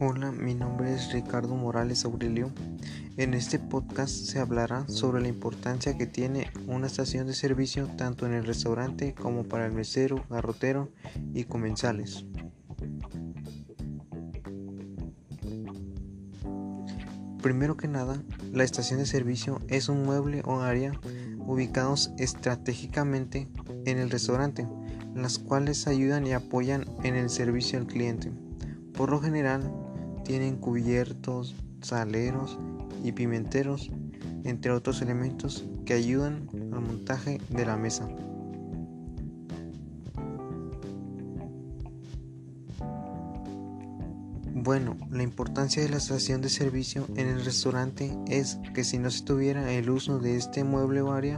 Hola, mi nombre es Ricardo Morales Aurelio. En este podcast se hablará sobre la importancia que tiene una estación de servicio tanto en el restaurante como para el mesero, garrotero y comensales. Primero que nada, la estación de servicio es un mueble o área ubicados estratégicamente en el restaurante, las cuales ayudan y apoyan en el servicio al cliente. Por lo general, tienen cubiertos, saleros y pimenteros, entre otros elementos que ayudan al montaje de la mesa. Bueno, la importancia de la estación de servicio en el restaurante es que si no se tuviera el uso de este mueble o área,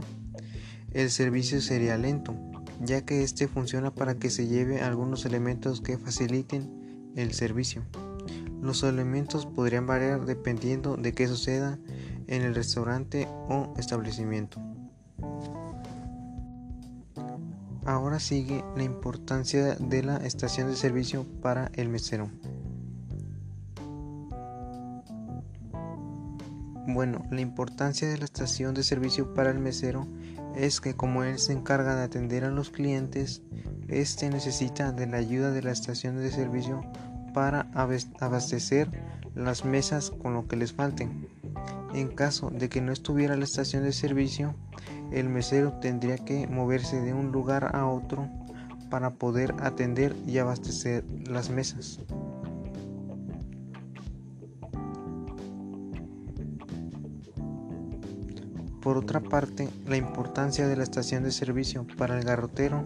el servicio sería lento, ya que este funciona para que se lleve algunos elementos que faciliten el servicio. Los elementos podrían variar dependiendo de qué suceda en el restaurante o establecimiento. Ahora sigue la importancia de la estación de servicio para el mesero. Bueno, la importancia de la estación de servicio para el mesero es que como él se encarga de atender a los clientes, este necesita de la ayuda de la estación de servicio para abastecer las mesas con lo que les falte. En caso de que no estuviera la estación de servicio, el mesero tendría que moverse de un lugar a otro para poder atender y abastecer las mesas. Por otra parte, la importancia de la estación de servicio para el garrotero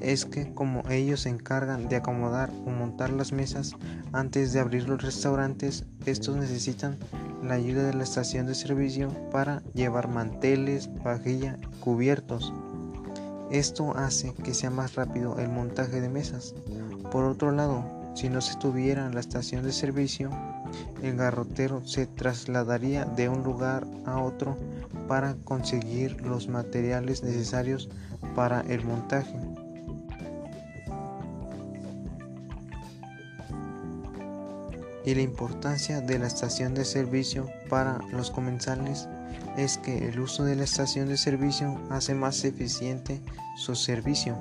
es que como ellos se encargan de acomodar o montar las mesas antes de abrir los restaurantes, estos necesitan la ayuda de la estación de servicio para llevar manteles, vajilla, cubiertos. Esto hace que sea más rápido el montaje de mesas. Por otro lado, si no se tuviera la estación de servicio, el garrotero se trasladaría de un lugar a otro para conseguir los materiales necesarios para el montaje. Y la importancia de la estación de servicio para los comensales es que el uso de la estación de servicio hace más eficiente su servicio,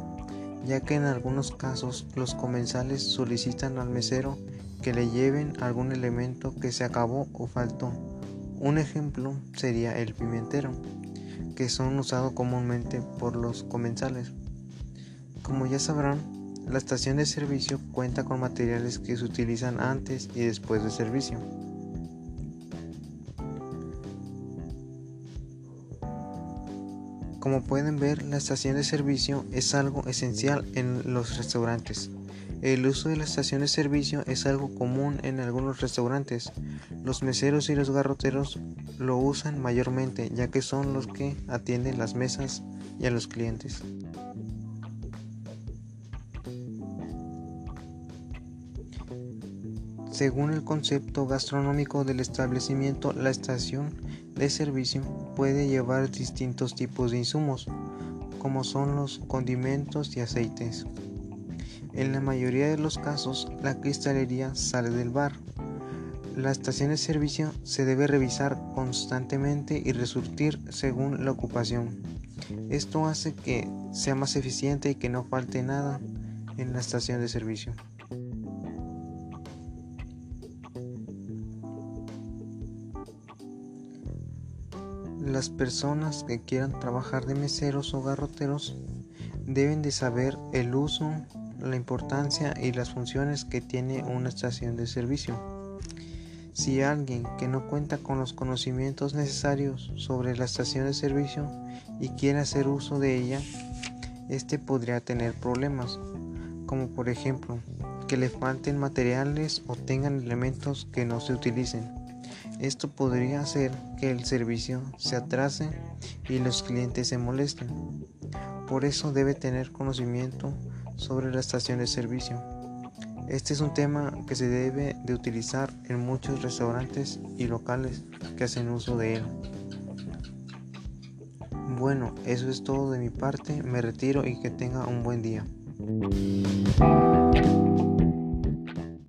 ya que en algunos casos los comensales solicitan al mesero que le lleven algún elemento que se acabó o faltó. Un ejemplo sería el pimentero, que son usados comúnmente por los comensales. Como ya sabrán, la estación de servicio cuenta con materiales que se utilizan antes y después del servicio. Como pueden ver, la estación de servicio es algo esencial en los restaurantes. El uso de la estación de servicio es algo común en algunos restaurantes. Los meseros y los garroteros lo usan mayormente ya que son los que atienden las mesas y a los clientes. Según el concepto gastronómico del establecimiento, la estación de servicio puede llevar distintos tipos de insumos, como son los condimentos y aceites. En la mayoría de los casos, la cristalería sale del bar. La estación de servicio se debe revisar constantemente y resurtir según la ocupación. Esto hace que sea más eficiente y que no falte nada en la estación de servicio. Las personas que quieran trabajar de meseros o garroteros deben de saber el uso la importancia y las funciones que tiene una estación de servicio. Si alguien que no cuenta con los conocimientos necesarios sobre la estación de servicio y quiere hacer uso de ella, este podría tener problemas, como por ejemplo que le falten materiales o tengan elementos que no se utilicen. Esto podría hacer que el servicio se atrase y los clientes se molesten. Por eso debe tener conocimiento sobre la estación de servicio. Este es un tema que se debe de utilizar en muchos restaurantes y locales que hacen uso de él. Bueno, eso es todo de mi parte, me retiro y que tenga un buen día.